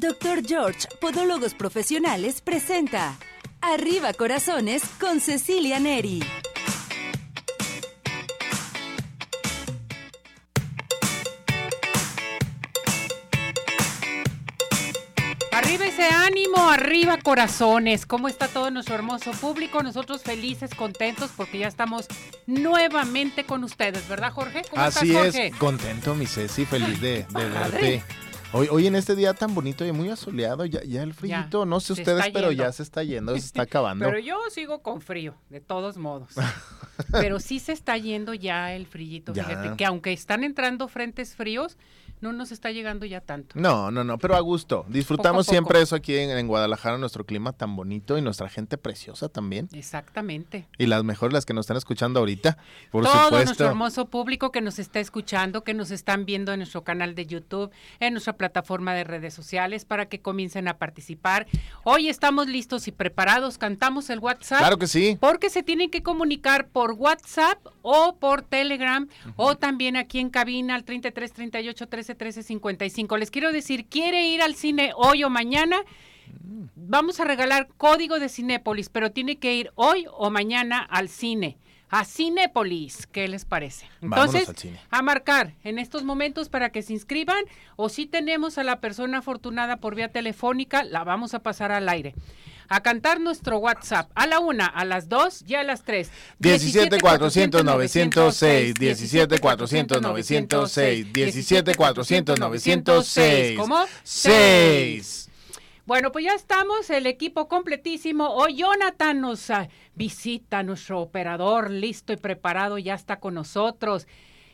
Dr. George, Podólogos Profesionales, presenta Arriba Corazones con Cecilia Neri. Arriba ese ánimo, arriba corazones. ¿Cómo está todo nuestro hermoso público? Nosotros felices, contentos porque ya estamos nuevamente con ustedes, ¿verdad, Jorge? ¿Cómo Así estás, Jorge? es, contento, mi Ceci, feliz de, de verte. Hoy, hoy en este día tan bonito y muy asoleado, ya, ya el frío, no sé ustedes, pero ya se está yendo, se está acabando. pero yo sigo con frío, de todos modos. pero sí se está yendo ya el frillito, fíjate, que aunque están entrando frentes fríos, no nos está llegando ya tanto. No, no, no, pero a gusto. Disfrutamos siempre eso aquí en, Guadalajara, nuestro clima tan bonito y nuestra gente preciosa también. Exactamente. Y las mejores, las que nos están escuchando ahorita, por Todo nuestro hermoso público que nos está escuchando, que nos están viendo en nuestro canal de YouTube, en nuestra plataforma de redes sociales, para que comiencen a participar. Hoy estamos listos y preparados, cantamos el WhatsApp. Claro que sí. Porque se tienen que comunicar por WhatsApp o por Telegram o también aquí en cabina al 33 38 13 1355. Les quiero decir, ¿quiere ir al cine hoy o mañana? Vamos a regalar código de Cinépolis, pero tiene que ir hoy o mañana al cine. A Cinépolis, ¿qué les parece? Entonces, a marcar en estos momentos para que se inscriban o si tenemos a la persona afortunada por vía telefónica, la vamos a pasar al aire a cantar nuestro WhatsApp a la una, a las dos y a las tres. 17 400 906, 17 400 906, 17 400 906. ¿Cómo? 6. Bueno, pues ya estamos, el equipo completísimo. Hoy Jonathan nos ah, visita, nuestro operador listo y preparado, ya está con nosotros.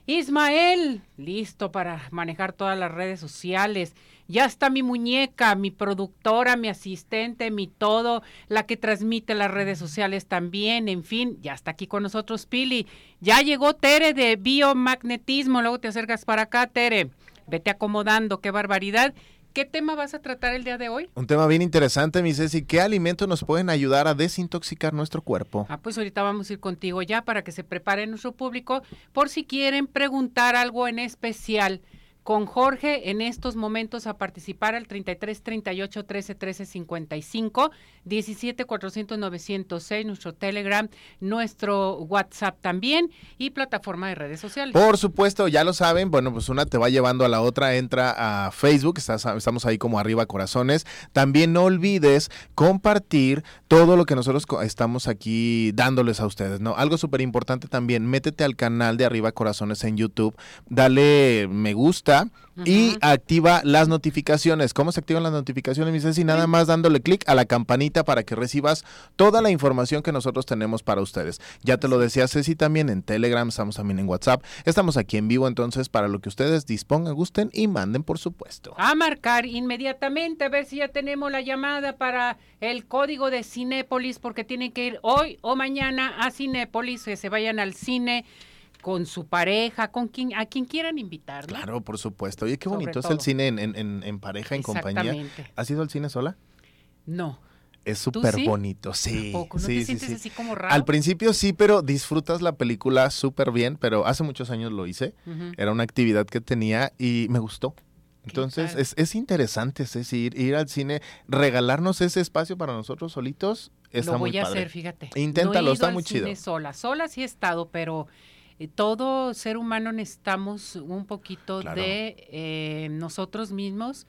Ismael, listo para manejar todas las redes sociales. Ya está mi muñeca, mi productora, mi asistente, mi todo, la que transmite las redes sociales también, en fin, ya está aquí con nosotros Pili. Ya llegó Tere de biomagnetismo, luego te acercas para acá, Tere. Vete acomodando, qué barbaridad. ¿Qué tema vas a tratar el día de hoy? Un tema bien interesante, mi Ceci. ¿Qué alimentos nos pueden ayudar a desintoxicar nuestro cuerpo? Ah, pues ahorita vamos a ir contigo ya para que se prepare nuestro público por si quieren preguntar algo en especial con Jorge en estos momentos a participar al 33 38 13 13 55 17 400 906 nuestro Telegram, nuestro WhatsApp también y plataforma de redes sociales. Por supuesto, ya lo saben, bueno, pues una te va llevando a la otra, entra a Facebook, estamos ahí como arriba corazones. También no olvides compartir todo lo que nosotros estamos aquí dándoles a ustedes, ¿no? Algo súper importante también, métete al canal de arriba corazones en YouTube, dale me gusta y activa las notificaciones. ¿Cómo se activan las notificaciones, mi Ceci? Nada más dándole clic a la campanita para que recibas toda la información que nosotros tenemos para ustedes. Ya te lo decía Ceci también en Telegram, estamos también en WhatsApp, estamos aquí en vivo entonces para lo que ustedes dispongan, gusten y manden por supuesto. A marcar inmediatamente a ver si ya tenemos la llamada para el código de Cinépolis porque tienen que ir hoy o mañana a Cinépolis, que se vayan al cine con su pareja, con quien, a quien quieran invitar. Claro, por supuesto. Oye, qué bonito es el cine en, en, en pareja, en compañía. ¿Has ido al cine sola? No. Es súper bonito, sí. ¿No sí, te sientes así como raro? Al principio sí, pero disfrutas la película súper bien, pero hace muchos años lo hice. Era una actividad que tenía y me gustó. Entonces es, es, interesante, es decir, ir al cine, regalarnos ese espacio para nosotros solitos. Está lo voy a hacer, fíjate. Inténtalo, está muy chido. Sola, sola sí he estado, pero eh, todo ser humano necesitamos un poquito de eh, nosotros mismos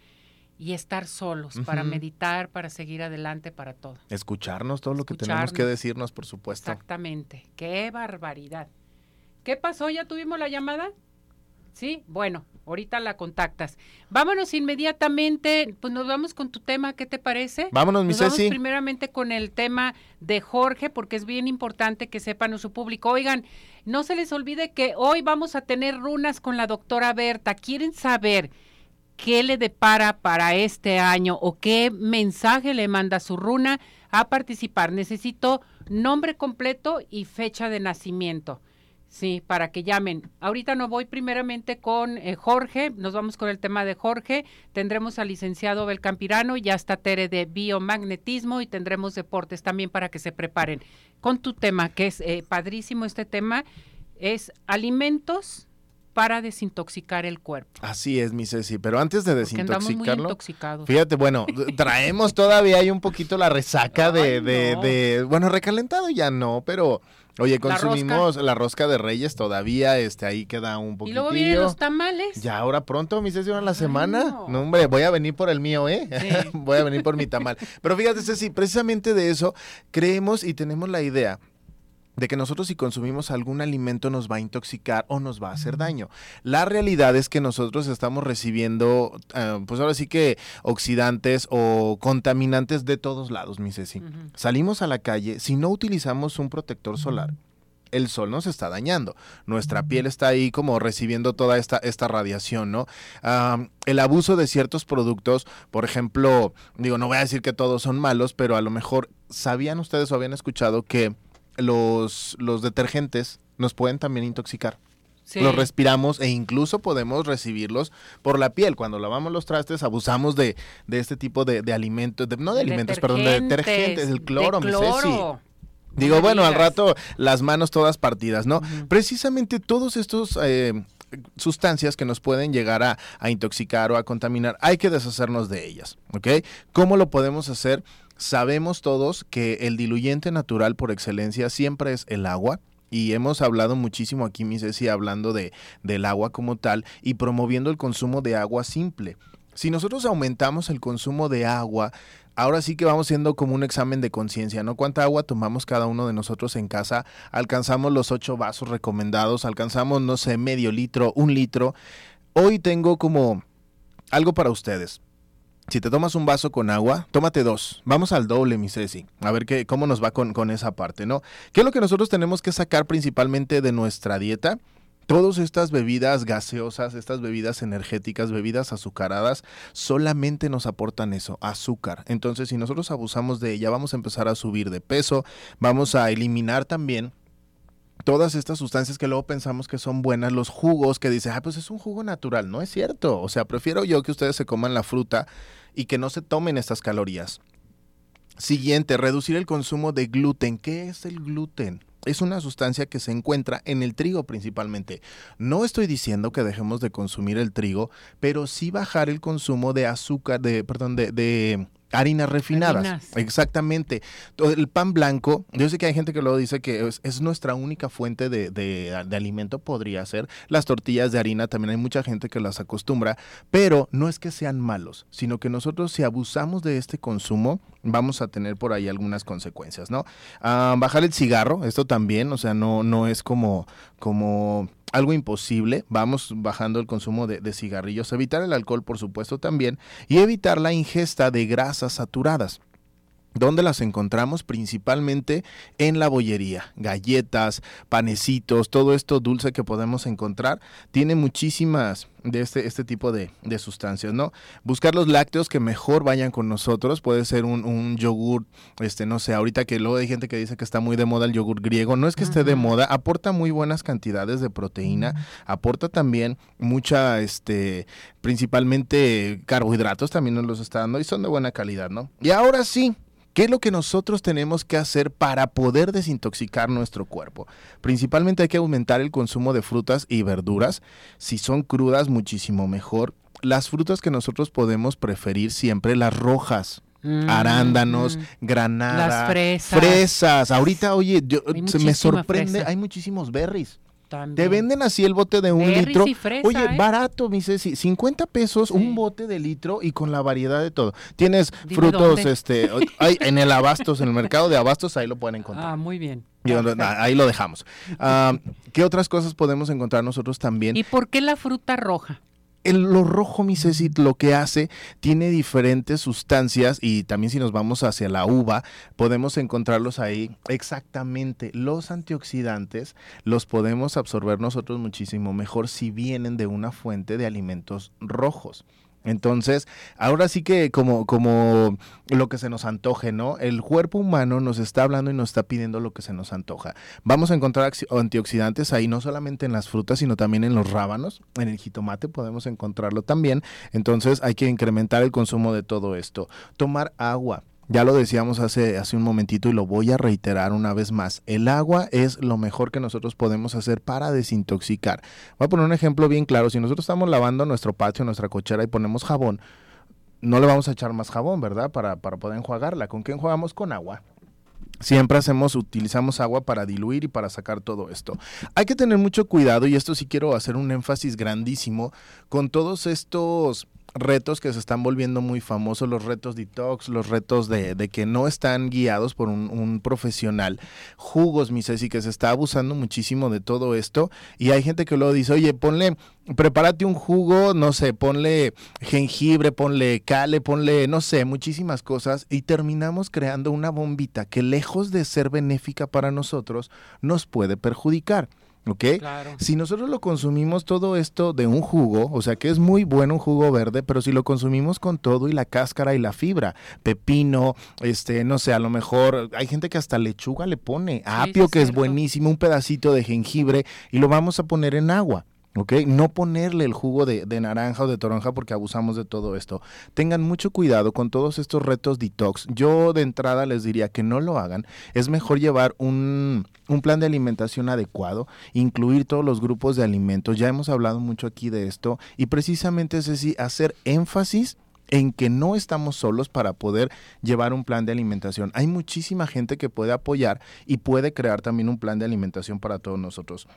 y estar solos para meditar, para seguir adelante, para todo. Escucharnos todo lo que tenemos que decirnos, por supuesto. Exactamente. Qué barbaridad. ¿Qué pasó? ¿Ya tuvimos la llamada? Sí, bueno, ahorita la contactas. Vámonos inmediatamente, pues nos vamos con tu tema, ¿qué te parece? Vámonos, mi nos Vamos primeramente con el tema de Jorge, porque es bien importante que sepan su público. Oigan, no se les olvide que hoy vamos a tener runas con la doctora Berta. ¿Quieren saber qué le depara para este año o qué mensaje le manda su runa a participar? Necesito nombre completo y fecha de nacimiento. Sí, para que llamen. Ahorita no voy primeramente con eh, Jorge, nos vamos con el tema de Jorge, tendremos al licenciado Belcampirano, ya está Tere de biomagnetismo y tendremos deportes también para que se preparen. Con tu tema, que es eh, padrísimo este tema, es alimentos para desintoxicar el cuerpo. Así es, mi Ceci, pero antes de andamos muy desintoxicarlo, intoxicados. fíjate, bueno, traemos todavía hay un poquito la resaca de, Ay, de, no. de- bueno, recalentado ya no, pero, oye, La consumimos la rosca, de Reyes todavía, este, ahí queda un Y poquitillo. luego vienen los tamales. Ya ahora pronto, mi ahora en la semana. no. No, hombre, voy a venir por el mío, ¿eh? Sí. voy a venir por mi tamal. Pero fíjate, Ceci, precisamente de eso creemos y tenemos la idea de que nosotros si consumimos algún alimento nos va a intoxicar o nos va a hacer daño. La realidad es que nosotros estamos recibiendo, eh, pues ahora sí que oxidantes o contaminantes de todos lados, mi Ceci. Salimos a la calle, si no utilizamos un protector solar, el sol nos está dañando. Nuestra piel está ahí como recibiendo toda esta, esta radiación, ¿no? El abuso de ciertos productos, por ejemplo, digo, no voy a decir que todos son malos, pero a lo mejor, ¿sabían ustedes o habían escuchado que los, los detergentes nos pueden también intoxicar? Sí. Los respiramos e incluso podemos recibirlos por la piel. Cuando lavamos los trastes, abusamos de, de este tipo de, de alimentos, de- no de, alimentos, perdón, de detergentes, el cloro, de mi Ceci. Digo, bueno, al rato las manos todas partidas, ¿no? Precisamente todos estos eh, sustancias que nos pueden llegar a, a intoxicar o a contaminar, hay que deshacernos de ellas, ¿ok? ¿Cómo lo podemos hacer? Sabemos todos que el diluyente natural por excelencia siempre es el agua. Y hemos hablado muchísimo aquí, mi Ceci, hablando de, del agua como tal y promoviendo el consumo de agua simple. Si nosotros aumentamos el consumo de agua, ahora sí que vamos siendo como un examen de conciencia, ¿no? ¿Cuánta agua tomamos cada uno de nosotros en casa? Alcanzamos los ocho vasos recomendados, alcanzamos, no sé, medio litro, un litro. Hoy tengo como algo para ustedes. Si te tomas un vaso con agua, tómate dos. Vamos al doble, mi Ceci. A ver qué, cómo nos va con, con esa parte, ¿no? ¿Qué es lo que nosotros tenemos que sacar principalmente de nuestra dieta? Todas estas bebidas gaseosas, estas bebidas energéticas, bebidas azucaradas, solamente nos aportan eso, azúcar. Entonces, si nosotros abusamos de ella, vamos a empezar a subir de peso, vamos a eliminar también todas estas sustancias que luego pensamos que son buenas, los jugos que dice, ah, pues es un jugo natural, no es cierto. O sea, prefiero yo que ustedes se coman la fruta y que no se tomen estas calorías. Siguiente, reducir el consumo de gluten. ¿Qué es el gluten? Es una sustancia que se encuentra en el trigo principalmente. No estoy diciendo que dejemos de consumir el trigo, pero sí bajar el consumo de azúcar, de, perdón, de, de harinas refinadas. Harinas. Exactamente. El pan blanco, yo sé que hay gente que luego dice que es, es nuestra única fuente de, de- de alimento, podría ser. Las tortillas de harina, también hay mucha gente que las acostumbra, pero no es que sean malos, sino que nosotros si abusamos de este consumo, vamos a tener por ahí algunas consecuencias, ¿no? Ah, bajar el cigarro, esto también, o sea, no, no es como, como algo imposible, vamos bajando el consumo de, cigarrillos, evitar el alcohol, por supuesto, también, y evitar la ingesta de grasas saturadas. ¿Dónde las encontramos? Principalmente en la bollería. Galletas, panecitos, todo esto dulce que podemos encontrar, tiene muchísimas de este, este tipo de, de sustancias, ¿no? Buscar los lácteos que mejor vayan con nosotros, puede ser un, un yogur, este, no sé, ahorita que luego hay gente que dice que está muy de moda el yogur griego, no es que esté de moda, aporta muy buenas cantidades de proteína, aporta también mucha, este, principalmente carbohidratos, también nos los está dando y son de buena calidad, ¿no? Y ahora sí, ¿Qué es lo que nosotros tenemos que hacer para poder desintoxicar nuestro cuerpo? Principalmente hay que aumentar el consumo de frutas y verduras. Si son crudas, muchísimo mejor. Las frutas que nosotros podemos preferir siempre, las rojas. Mm, Arándanos, mm. granada, Las fresas. fresas. Ahorita, oye, yo- se me sorprende, fresa. hay muchísimos berries. También. Te venden así el bote de un Berries litro. fresa, Oye, ¿eh? barato, mi Ceci. 50 pesos, Sí. un bote de litro y con la variedad de todo. Tienes Dime frutos, dónde. este, hay en el abastos, en el mercado de abastos, ahí lo pueden Ah, encontrar. muy bien. Ahí lo dejamos. Ah, ¿Qué otras cosas podemos encontrar nosotros también? ¿Y por qué la fruta roja? El, lo rojo, mi lo que hace, tiene diferentes sustancias y también si nos vamos hacia la uva, podemos encontrarlos ahí. Exactamente, los antioxidantes los podemos absorber nosotros muchísimo mejor si vienen de una fuente de alimentos rojos. Entonces, ahora sí que como, como lo que se nos antoje, ¿no? El cuerpo humano nos está hablando y nos está pidiendo lo que se nos antoja. Vamos a encontrar antioxidantes ahí, no solamente en las frutas, sino también en los rábanos, en el jitomate podemos encontrarlo también. Entonces, hay que incrementar el consumo de todo esto. Tomar agua. Ya lo decíamos hace, hace un momentito y lo voy a reiterar una vez más. El agua es lo mejor que nosotros podemos hacer para desintoxicar. Voy a poner un ejemplo bien claro. Si nosotros estamos lavando nuestro patio, nuestra cochera y ponemos jabón, no le vamos a echar más jabón, ¿verdad? Para, para poder enjuagarla. ¿Con qué enjuagamos? Con agua. Siempre hacemos, utilizamos agua para diluir y para sacar todo esto. Hay que tener mucho cuidado y esto sí quiero hacer un énfasis grandísimo con todos estos retos que se están volviendo muy famosos, los retos detox, los retos de, que no están guiados por un, un, profesional. Jugos, mi Ceci, que se está abusando muchísimo de todo esto. Y hay gente que luego dice, oye, ponle, prepárate un jugo, no sé, ponle jengibre, ponle cale, ponle, no sé, muchísimas cosas. Y terminamos creando una bombita que lejos de ser benéfica para nosotros, nos puede perjudicar. ¿Ok? Claro. Si nosotros lo consumimos todo esto de un jugo, o sea que es muy bueno un jugo verde, pero si lo consumimos con todo y la cáscara y la fibra, pepino, este, no sé, a lo mejor hay gente que hasta lechuga le pone, apio sí, que es buenísimo, un pedacito de jengibre y lo vamos a poner en agua. ¿Ok? No ponerle el jugo de, de, naranja o de toronja porque abusamos de todo esto. Tengan mucho cuidado con todos estos retos detox. Yo de entrada les diría que no lo hagan. Es mejor llevar un, un plan de alimentación adecuado, incluir todos los grupos de alimentos. Ya hemos hablado mucho aquí de esto y precisamente es así, hacer énfasis en que no estamos solos para poder llevar un plan de alimentación. Hay muchísima gente que puede apoyar y puede crear también un plan de alimentación para todos nosotros.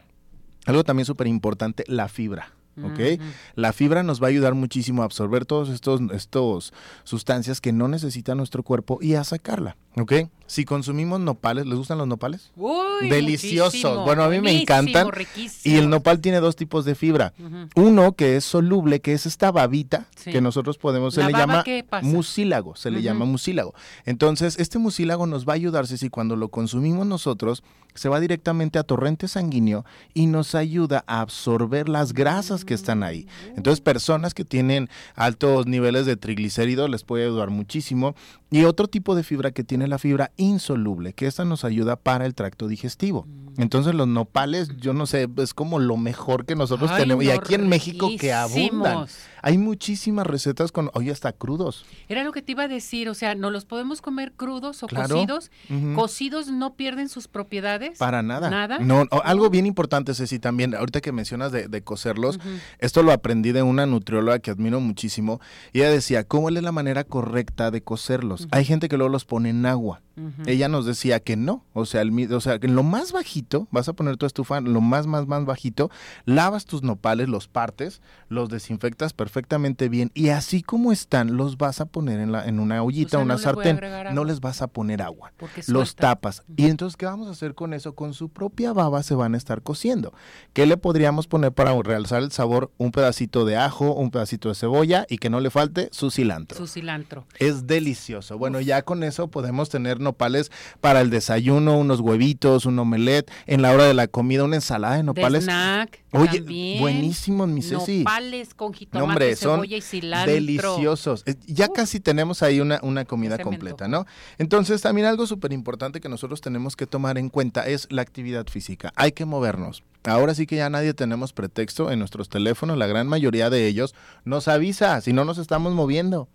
Algo también súper importante, la fibra. ¿Ok? Uh -huh. La fibra nos va a ayudar muchísimo a absorber todos estos, estos sustancias que no necesita nuestro cuerpo y a sacarla, ¿ok? Si consumimos nopales, ¿les gustan los nopales? Uy, Deliciosos. Bueno, a mí me encantan. Riquísimo. Y el nopal tiene dos tipos de fibra. Uh -huh. Uno que es soluble, que es esta babita sí. que nosotros podemos, se ¿La le llama mucílago, se uh -huh. le llama mucílago. Entonces, este mucílago nos va a ayudar si cuando lo consumimos nosotros se va directamente a torrente sanguíneo y nos ayuda a absorber las grasas que están ahí. Entonces, personas que tienen altos niveles de triglicéridos les puede ayudar muchísimo. Y otro tipo de fibra que tiene la fibra insoluble, que esta nos ayuda para el tracto digestivo. Entonces, los nopales, yo no sé, es como lo mejor que nosotros Ay, tenemos. Y no, aquí en México que abundan. Hay muchísimas recetas con, oye, hasta crudos. Era lo que te iba a decir, o sea, ¿no los podemos comer crudos o Claro. cocidos? ¿Cocidos no pierden sus propiedades? Para nada. ¿Nada? No, o- algo bien importante, Ceci, también, ahorita que mencionas de, de cocerlos, esto lo aprendí de una nutrióloga que admiro muchísimo. Y ella decía, ¿cómo es la manera correcta de cocerlos? Hay gente que luego los pone en agua. Ella nos decía que no, o sea, el, o sea, que en lo más bajito, vas a poner tu estufa, en lo más, más, más bajito, lavas tus nopales, los partes, los desinfectas perfectamente bien y así como están, los vas a poner en, la, en una ollita, sea, una no sartén, no les vas a poner agua Porque los tapas. Y entonces, ¿qué vamos a hacer con eso? Con su propia baba se van a estar cociendo. ¿Qué le podríamos poner para realzar el sabor? Un pedacito de ajo, un pedacito de cebolla y que no le falte su cilantro. Su cilantro. Es delicioso. Bueno, ya con eso podemos tener nopales para el desayuno, unos huevitos, un omelette, en la hora de la comida, una ensalada de De nopales. snack. Oye, también. buenísimos, mi Ceci. Nopales con No, jitomate, hombre, son cebolla y cilantro. deliciosos. Eh, Ya casi tenemos ahí una, una comida completa. ¿no? Entonces, también algo súper importante que nosotros tenemos que tomar en cuenta es la actividad física. Hay que movernos. Ahora sí que ya nadie tenemos pretexto en nuestros teléfonos, la gran mayoría de ellos nos avisa si no nos estamos moviendo.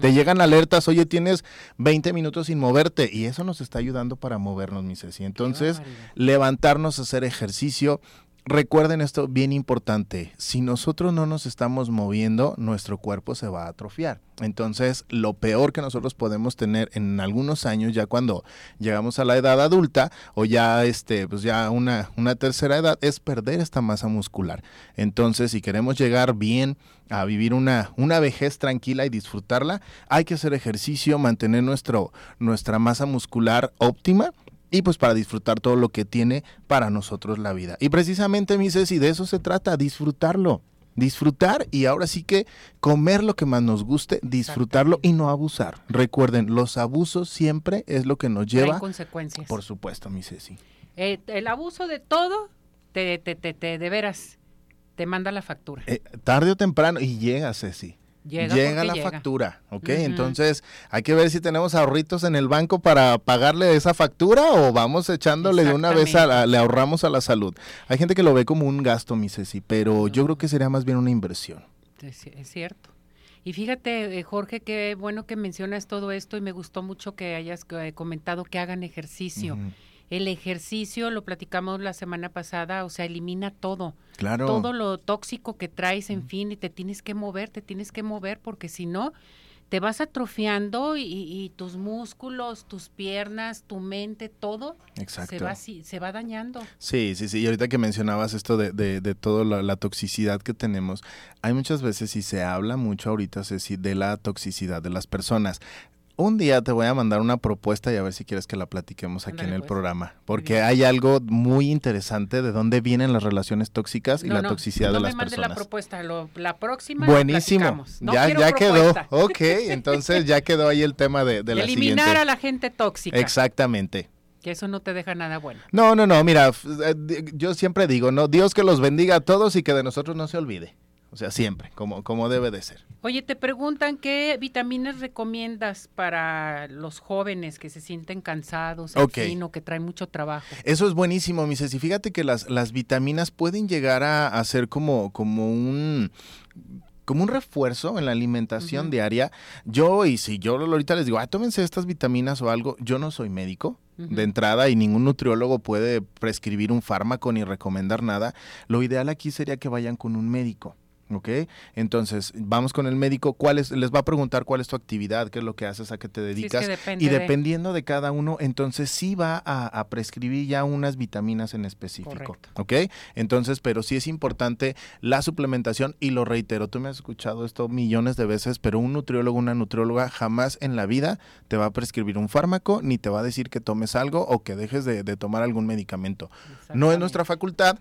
Te llegan alertas, oye, tienes 20 minutos sin moverte y eso nos está ayudando para movernos, mi Ceci. Entonces, levantarnos, hacer ejercicio. Recuerden esto bien importante, si nosotros no nos estamos moviendo, nuestro cuerpo se va a atrofiar. Entonces, lo peor que nosotros podemos tener en algunos años, ya cuando llegamos a la edad adulta o ya este, pues ya una, una tercera edad, es perder esta masa muscular. Entonces, si queremos llegar bien a vivir una, una vejez tranquila y disfrutarla, hay que hacer ejercicio, mantener nuestro, nuestra masa muscular óptima y pues para disfrutar todo lo que tiene para nosotros la vida. Y precisamente, mi Ceci, de eso se trata, disfrutarlo. Disfrutar y ahora sí que comer lo que más nos guste, disfrutarlo y no abusar. Recuerden, los abusos siempre es lo que nos lleva, consecuencias. por supuesto, mi Ceci. Eh, el abuso de todo, te, te, te, te- de veras, te manda la factura. Eh, tarde o temprano, y llega, Ceci. Llega Llega, la llega. factura, ¿ok? Entonces hay que ver si tenemos ahorritos en el banco para pagarle esa factura o vamos echándole de una vez, a, la- le ahorramos a la salud. Hay gente que lo ve como un gasto, mi Ceci, pero yo creo que sería más bien una inversión. Es, es cierto. Y fíjate, eh, Jorge, qué bueno que mencionas todo esto y me gustó mucho que hayas eh, comentado que hagan ejercicio. El ejercicio, lo platicamos la semana pasada, o sea, elimina todo. Claro. Todo lo tóxico que traes, en fin, y te tienes que mover, te tienes que mover, porque si no, te vas atrofiando y, y tus músculos, tus piernas, tu mente, todo Exacto. se va, se va dañando. Sí, sí, sí. Y ahorita que mencionabas esto de, de, de toda la, la toxicidad que tenemos, hay muchas veces y se habla mucho ahorita, Ceci, de la toxicidad de las personas. Un día te voy a mandar una propuesta y a ver si quieres que la platiquemos aquí en el pues. programa, porque hay algo muy interesante de dónde vienen las relaciones tóxicas y No, la no, toxicidad no de me las mande la personas. propuesta, lo- la próxima Buenísimo. No ya ya quedó. Ok, entonces ya quedó ahí el tema de, de la Eliminar siguiente. a la gente tóxica, Exactamente. que eso no te deja nada bueno. No, no, no, mira, eh, yo siempre digo, no, Dios que los bendiga a todos y que de nosotros no se olvide. O sea, siempre, como, como debe de ser. Oye, te preguntan qué vitaminas recomiendas para los jóvenes que se sienten cansados, en Ok. fin, o que traen mucho trabajo. Eso es buenísimo, mi Ceci. Fíjate que las, las vitaminas pueden llegar a, a ser como, como un como un refuerzo en la alimentación diaria. Yo, y si yo ahorita les digo, ah, tómense estas vitaminas o algo, yo no soy médico de entrada y ningún nutriólogo puede prescribir un fármaco ni recomendar nada. Lo ideal aquí sería que vayan con un médico. ¿Ok? Entonces, vamos con el médico, ¿cuál es? les va a preguntar cuál es tu actividad, qué es lo que haces, a qué te Sí, es dedicas. que depende Y de- dependiendo de cada uno, entonces sí va a, a prescribir ya unas vitaminas en específico. Correcto. ¿Ok? Entonces, pero sí es importante la suplementación y lo reitero, tú me has escuchado esto millones de veces, pero un nutriólogo, una nutrióloga jamás en la vida te va a prescribir un fármaco ni te va a decir que tomes algo o que dejes de, de tomar algún medicamento. No es nuestra facultad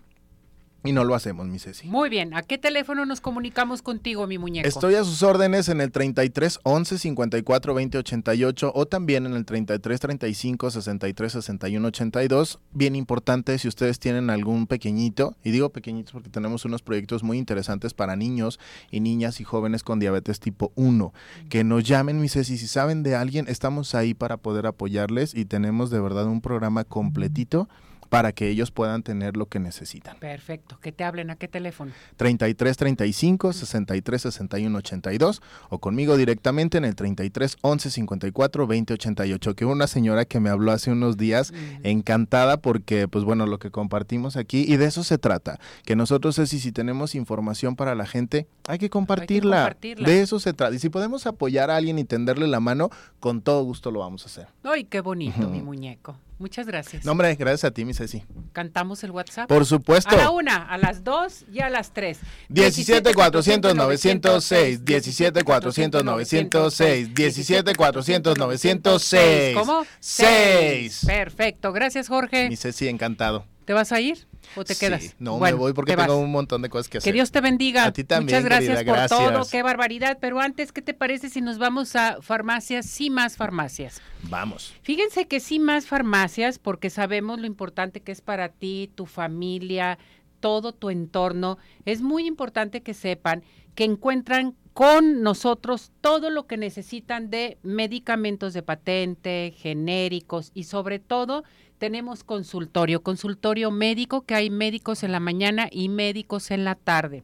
y no lo hacemos, mi Ceci. Muy bien, ¿a qué teléfono nos comunicamos contigo, mi muñeco? Estoy a sus órdenes en el 33 11 54 20 88 o también en el 33 35 63 61 82. Bien importante si ustedes tienen algún pequeñito, y digo pequeñitos porque tenemos unos proyectos muy interesantes para niños y niñas y jóvenes con diabetes tipo 1. Que nos llamen, mis Ceci, si saben de alguien, estamos ahí para poder apoyarles y tenemos de verdad un programa completito para que ellos puedan tener lo que necesitan. Perfecto, que te hablen, ¿a qué teléfono? 33 35 63 61 82 o conmigo directamente en el 33 11 54 20 88 que una señora que me habló hace unos días Mm. encantada porque pues bueno lo que compartimos aquí y de eso se trata que nosotros es y si tenemos información para la gente hay que compartirla, compartirla. de eso se trata y si podemos apoyar a alguien y tenderle la mano con todo gusto lo vamos a hacer Ay, qué bonito, mi muñeco. Muchas gracias. no hombre gracias a ti mi Ceci Cantamos el WhatsApp. por supuesto A la una, a las dos y a las tres. 17 400 906, 17 400 906, 17 400 906. ¿Cómo? 6. Perfecto, gracias Jorge. Mi Ceci, encantado. ¿Te vas a ir o te Sí, quedas? No, Bueno, me voy porque te vas. tengo un montón de cosas que hacer. Que Dios te bendiga. A ti también, Muchas gracias querida, por todo, qué barbaridad. Pero antes, ¿qué te parece si nos vamos a farmacias? Sí, más farmacias. Vamos. Fíjense que sí más farmacias, porque sabemos lo importante que es para ti, tu familia, todo tu entorno. Es muy importante que sepan que encuentran con nosotros todo lo que necesitan de medicamentos de patente, genéricos y sobre todo tenemos consultorio, consultorio médico, que hay médicos en la mañana y médicos en la tarde.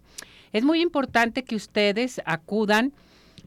Es muy importante que ustedes acudan.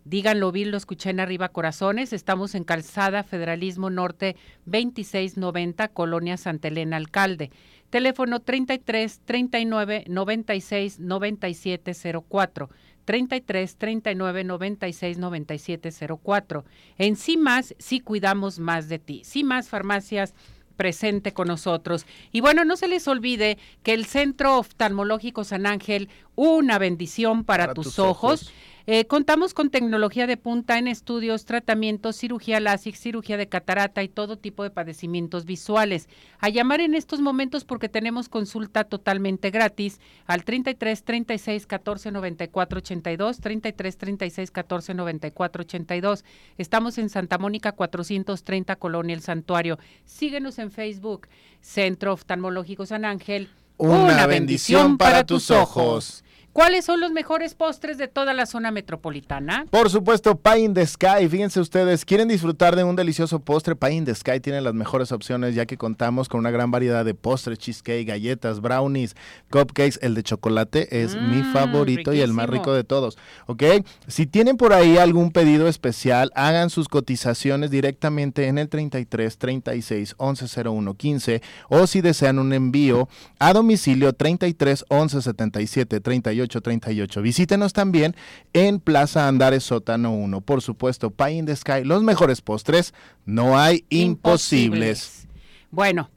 Díganlo bien, lo escuché en Arriba Corazones. Estamos en Calzada Federalismo Norte 2690, Colonia Santa Elena Alcalde. Teléfono 33 39 96 97 04. 33 39 96 97 04. En sí más, sí cuidamos más de ti. Más farmacias presente con nosotros. Y bueno, no se les olvide que el Centro Oftalmológico San Ángel, una bendición para, Para tus, tus ojos. ojos. Eh, contamos con tecnología de punta en estudios, tratamientos, cirugía láser, cirugía de catarata y todo tipo de padecimientos visuales. A llamar en estos momentos porque tenemos consulta totalmente gratis al 33 36 14 94 82, 33 36 14 94 82. Estamos en Santa Mónica 430 Colonia El Santuario. Síguenos en Facebook, Centro Oftalmológico San Ángel. Una bendición para tus ojos. ¿Cuáles son los mejores postres de toda la zona metropolitana? Por supuesto, Pie in the Sky. Fíjense ustedes, quieren disfrutar de un delicioso postre. Pie in the Sky tiene las mejores opciones ya que contamos con una gran variedad de postres, cheesecake, galletas, brownies, cupcakes. El de chocolate es mi Mm, favorito y el más rico de todos. ¿Ok? Si tienen por ahí algún pedido especial, hagan sus cotizaciones directamente en el 33 36 11 01 15 o si desean un envío a domicilio 33 11 77 38 38. Visítenos también en Plaza Andares Sótano 1. Por supuesto, Pie in the Sky, los mejores postres, no hay imposibles. Bueno,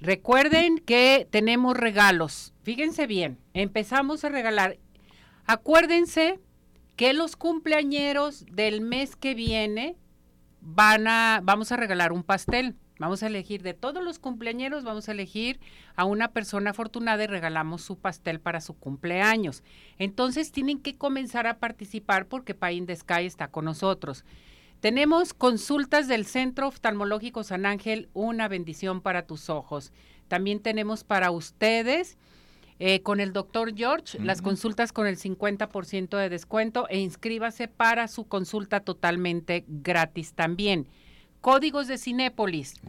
recuerden que tenemos regalos. Fíjense bien, empezamos a regalar. Acuérdense que los cumpleañeros del mes que viene van a, vamos a regalar un pastel. Vamos a elegir de todos los cumpleañeros, vamos a elegir a una persona afortunada y regalamos su pastel para su cumpleaños. Entonces tienen que comenzar a participar porque Pie in the Sky está con nosotros. Tenemos consultas del Centro Oftalmológico San Ángel, una bendición para tus ojos. También tenemos para ustedes eh, con el doctor George las consultas con el 50% de descuento e inscríbase para su consulta totalmente gratis también. Códigos de Cinépolis.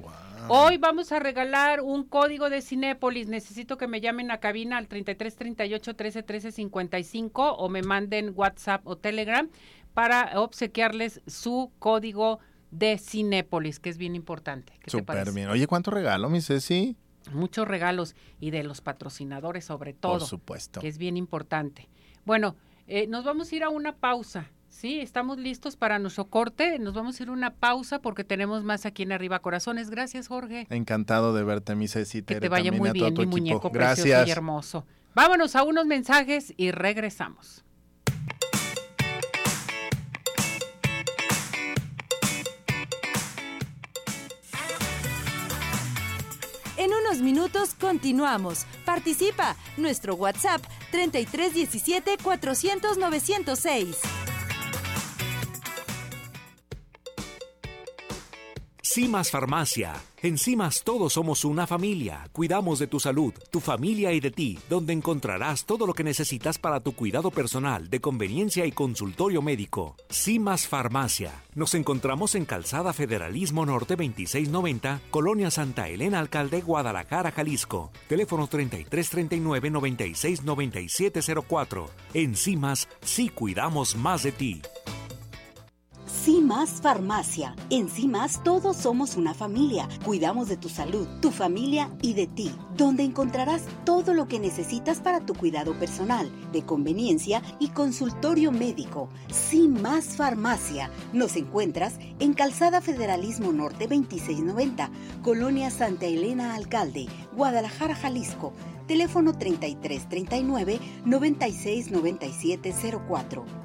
Hoy vamos a regalar un código de Cinépolis. Necesito que me llamen a cabina al 33 38 13 13 55 o me manden WhatsApp o Telegram para obsequiarles su código de Cinépolis, que es bien importante. ¿Qué te parece? bien. Oye, ¿cuánto regalo, mi Ceci? Muchos regalos y de los patrocinadores sobre todo, Por supuesto. que es bien importante. Bueno, eh, nos vamos a ir a una pausa. Sí, estamos listos para nuestro corte. Nos vamos a ir a una pausa porque tenemos más aquí en Arriba Corazones. Gracias, Jorge. Encantado de verte, mi Ceci. Que te vaya muy bien, mi equipo. muñeco precioso Gracias. y hermoso. Vámonos a unos mensajes y regresamos. En unos minutos continuamos. Participa. Nuestro WhatsApp 3317 400 906. Cimas Farmacia. En Cimas todos somos una familia. Cuidamos de tu salud, tu familia y de ti, donde encontrarás todo lo que necesitas para tu cuidado personal, de conveniencia y consultorio médico. Cimas Farmacia. Nos encontramos en Calzada Federalismo Norte 2690, Colonia Santa Elena Alcalde, Guadalajara, Jalisco. Teléfono 3339 969704. En Cimas sí cuidamos más de ti. CIMAS Farmacia. En CIMAS todos somos una familia. Cuidamos de tu salud, tu familia y de ti, donde encontrarás todo lo que necesitas para tu cuidado personal, de conveniencia y consultorio médico. CIMAS Farmacia. Nos encuentras en Calzada Federalismo Norte 2690, Colonia Santa Elena Alcalde, Guadalajara, Jalisco. Teléfono 3339 969704.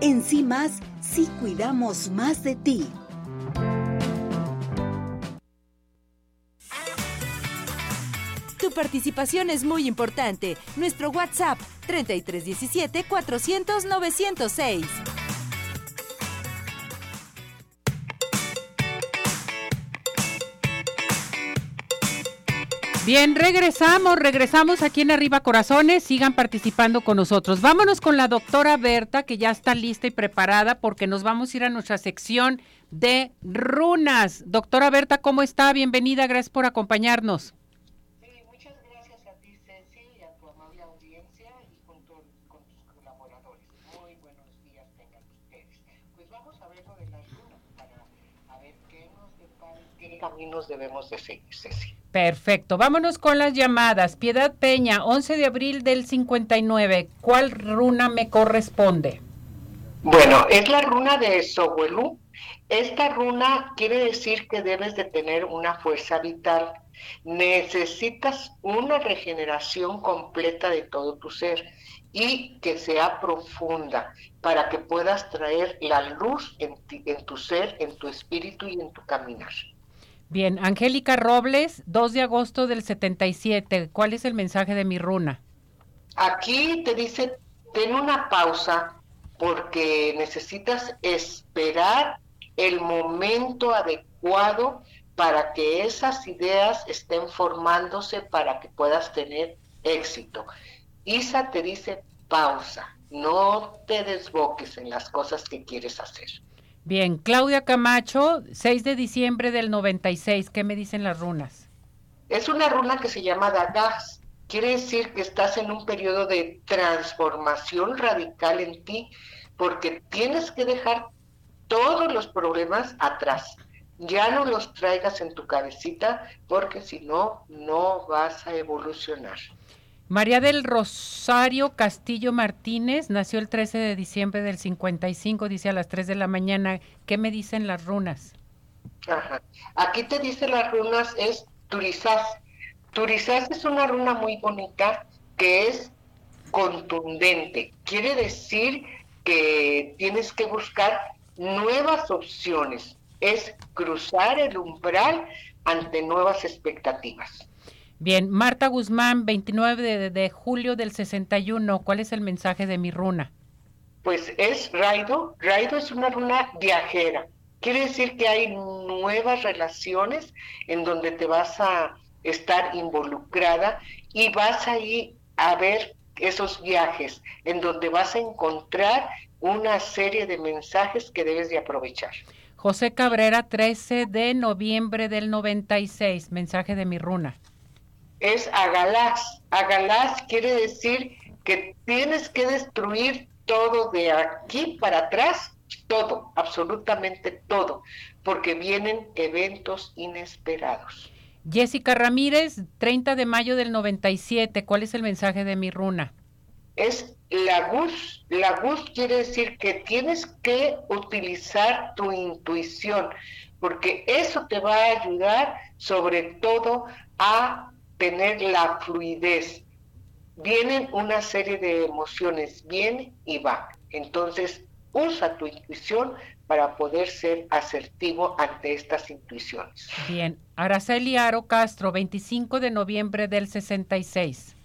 En sí más, sí cuidamos más de ti. Tu participación es muy importante. Nuestro WhatsApp 3317 400 906. Bien, regresamos, regresamos aquí en Arriba Corazones, sigan participando con nosotros. Vámonos con la doctora Berta, que ya está lista y preparada porque nos vamos a ir a nuestra sección de runas. Doctora Berta, ¿cómo está? Bienvenida, gracias por acompañarnos. Sí, muchas gracias a ti, Ceci, a tu amable audiencia y con, tu, con tus colaboradores. Muy buenos días tengan ustedes. Pues vamos a ver lo de las runas para ver caminos debemos de seguir, Ceci. Perfecto, vámonos con las llamadas. Piedad Peña, 11 de abril del 59. ¿Cuál runa me corresponde? Bueno, es la runa de Sohuelú. Esta runa quiere decir que debes de tener una fuerza vital. Necesitas una regeneración completa de todo tu ser y que sea profunda para que puedas traer la luz en, tu ser, en tu espíritu y en tu caminar. Bien, Angélica Robles, 2 de agosto del 77. ¿Cuál es el mensaje de mi runa? Aquí te dice, ten una pausa porque necesitas esperar el momento adecuado para que esas ideas estén formándose para que puedas tener éxito. Isa te dice pausa, no te desboques en las cosas que quieres hacer. Bien, Claudia Camacho, 6 de diciembre del 96, ¿qué me dicen las runas? Es una runa que se llama Dagas. Quiere decir que estás en un periodo de transformación radical en ti, porque tienes que dejar todos los problemas atrás. Ya no los traigas en tu cabecita, porque si no, no vas a evolucionar. María del Rosario Castillo Martínez nació el 13 de diciembre del 55, dice a las 3 de la mañana. ¿Qué me dicen las runas? Ajá. Aquí te dice las runas es Turizás. Turizás es una runa muy bonita que es contundente. Quiere decir que tienes que buscar nuevas opciones. Es cruzar el umbral ante nuevas expectativas. Bien, Marta Guzmán, 29 de, de, julio del 61, ¿cuál es el mensaje de mi runa? Pues es Raido. Raido es una runa viajera. Quiere decir que hay nuevas relaciones en donde te vas a estar involucrada y vas a ir a ver esos viajes en donde vas a encontrar una serie de mensajes que debes de aprovechar. José Cabrera, 13 de noviembre del 96, mensaje de mi runa es Agalás. Agalás quiere decir que tienes que destruir todo de aquí para atrás, todo, absolutamente todo, porque vienen eventos inesperados. Jessica Ramírez, 30 de mayo del 97, ¿cuál es el mensaje de mi runa? Es Lagus. Lagus quiere decir que tienes que utilizar tu intuición, porque eso te va a ayudar sobre todo a tener la fluidez. Vienen una serie de emociones, viene y va. Entonces, usa tu intuición para poder ser asertivo ante estas intuiciones. Bien, Araceli Aro Castro, 25 de noviembre del 66.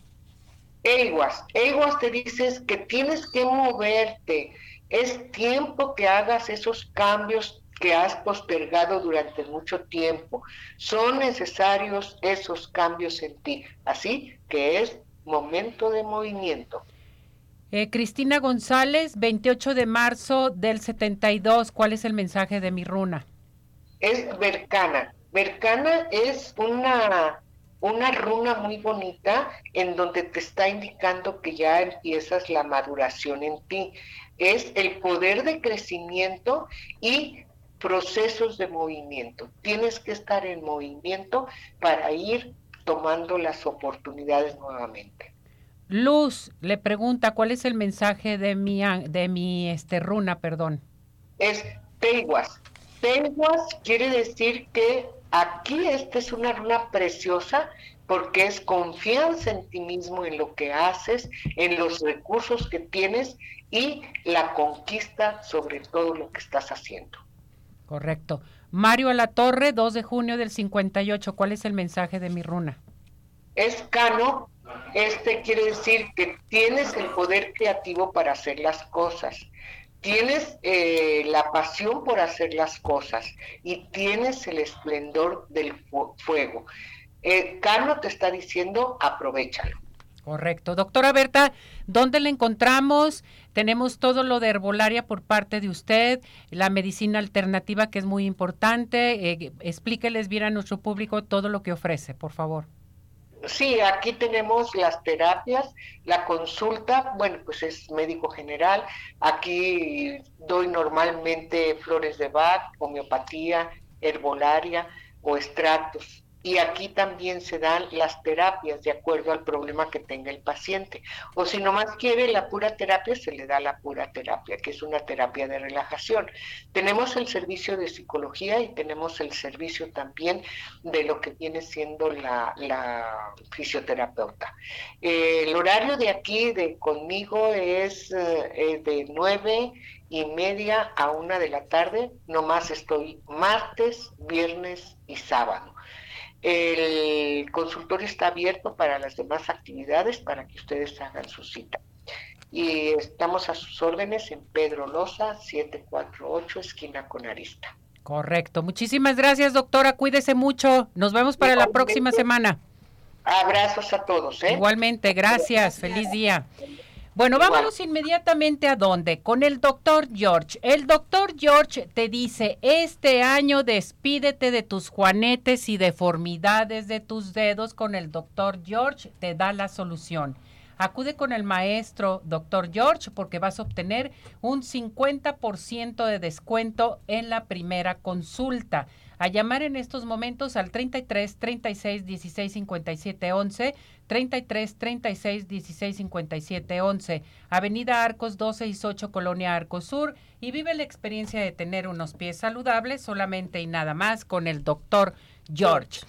Eguas, Eguas te dices que tienes que moverte, Es tiempo que hagas esos cambios que has postergado durante mucho tiempo. Son necesarios esos cambios en ti. Así que es momento de movimiento. Eh, Cristina González, 28 de marzo del 72. ¿Cuál es el mensaje de mi runa? Es Bercana. Bercana es una, una runa muy bonita en donde te está indicando que ya empiezas la maduración en ti. Es el poder de crecimiento y procesos de movimiento. Tienes que estar en movimiento para ir tomando las oportunidades nuevamente. Luz le pregunta cuál es el mensaje de mi de mi este runa, perdón. Es Teiguas. Teiguas quiere decir que aquí esta es una runa preciosa porque es confianza en ti mismo, en lo que haces, en los recursos que tienes y la conquista sobre todo lo que estás haciendo. Correcto. Mario Alatorre, 2 de junio del 58. ¿Cuál es el mensaje de mi runa? Es Cano. Este quiere decir que tienes el poder creativo para hacer las cosas. Tienes eh, la pasión por hacer las cosas y tienes el esplendor del fuego. Eh, Cano te está diciendo, aprovechalo. Correcto. Doctora Berta, ¿dónde la encontramos? Tenemos todo lo de herbolaria por parte de usted, la medicina alternativa que es muy importante. Eh, explíqueles bien a nuestro público todo lo que ofrece, por favor. Sí, aquí tenemos las terapias, la consulta, bueno, pues es médico general. Aquí doy normalmente flores de Bach, homeopatía, herbolaria o extractos y aquí también se dan las terapias de acuerdo al problema que tenga el paciente. O si nomás quiere la pura terapia, se le da la pura terapia, que es una terapia de relajación. Tenemos el servicio de psicología y tenemos el servicio también de lo que viene siendo la, fisioterapeuta. el horario de aquí, de conmigo, es eh, de nueve y media a una de la tarde. Nomás estoy martes, viernes y sábado. El consultorio está abierto para las demás actividades para que ustedes hagan su cita. Y estamos a sus órdenes en Pedro Loza, 748, esquina con Arista. Correcto. Muchísimas gracias, doctora. Cuídese mucho. Nos vemos para la próxima semana. Abrazos a todos. ¿eh? Igualmente, gracias. Feliz día. Bueno, vámonos inmediatamente a dónde? Con el doctor George. El doctor George te dice, este año despídete de tus juanetes y deformidades de tus dedos. Con el doctor George te da la solución. Acude con el maestro doctor George porque vas a obtener un 50% de descuento en la primera consulta a llamar en estos momentos al 33 36 16 57 11, 33 36 16 57 11, Avenida Arcos 268, Colonia Arcos Sur, y vive la experiencia de tener unos pies saludables solamente y nada más con el doctor George.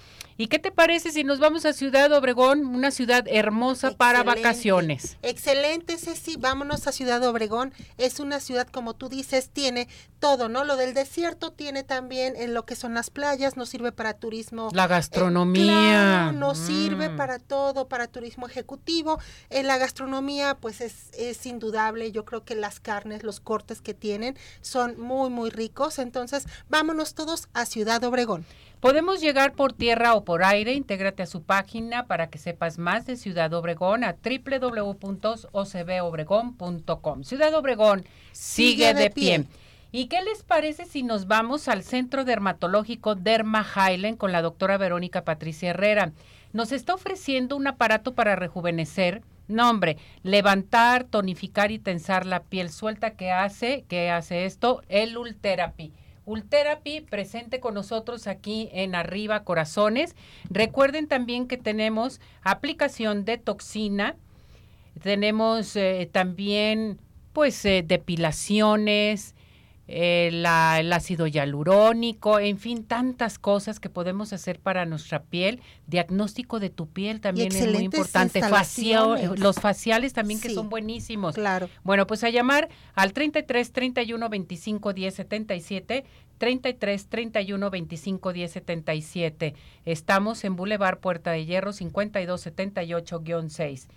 ¿Y qué te parece si nos vamos a Ciudad Obregón, una ciudad hermosa para vacaciones? Excelente, Ceci, vámonos a Ciudad Obregón. Es una ciudad, como tú dices, tiene todo, ¿no? Lo del desierto tiene también en lo que son las playas, nos sirve para turismo. La gastronomía. Eh, nos sirve mm. para todo, para turismo ejecutivo. En la gastronomía, pues es, es indudable. Yo creo que las carnes, los cortes que tienen son muy, muy ricos. Entonces, vámonos todos a Ciudad Obregón. Podemos llegar por tierra o por aire. Intégrate a su página para que sepas más de Ciudad Obregón a www.ocbobregón.com. Ciudad Obregón sigue, de, pie. ¿Y qué les parece si nos vamos al Centro Dermatológico Derma Highland con la doctora Verónica Patricia Herrera? Nos está ofreciendo un aparato para rejuvenecer. No, hombre, levantar, tonificar y tensar la piel suelta que hace, que hace esto, el Ultherapy Ultherapy presente con nosotros aquí en Arriba Corazones. Recuerden también que tenemos aplicación de toxina, tenemos eh, también pues eh, depilaciones, el ácido hialurónico, en fin, tantas cosas que podemos hacer para nuestra piel. Diagnóstico de tu piel también es muy importante. los faciales también que son buenísimos. Claro. Bueno, pues a llamar al 33 31 25 10 77. 33 31 25 10 77. Estamos en Boulevard Puerta de Hierro 52 78-6.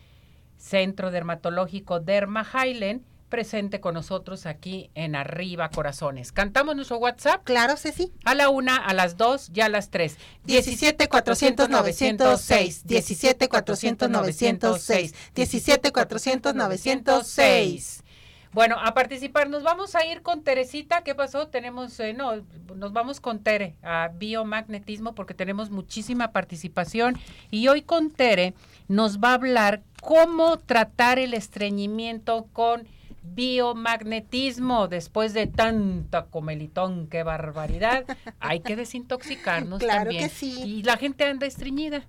Centro Dermatológico Derma Highland presente con nosotros aquí en Arriba Corazones. ¿Cantamos nuestro WhatsApp? Claro, Ceci. A la una, a las dos y a las tres. 17 400 906, 17 400 906, 17 400 906. Bueno, a participar, nos vamos a ir con Teresita. ¿Qué pasó? Tenemos, eh, no, nos vamos con Tere a biomagnetismo porque tenemos muchísima participación. Y hoy con Tere nos va a hablar cómo tratar el estreñimiento con biomagnetismo. Después de tanta comelitón, qué barbaridad, hay que desintoxicarnos Claro también. que sí. Y la gente anda estreñida.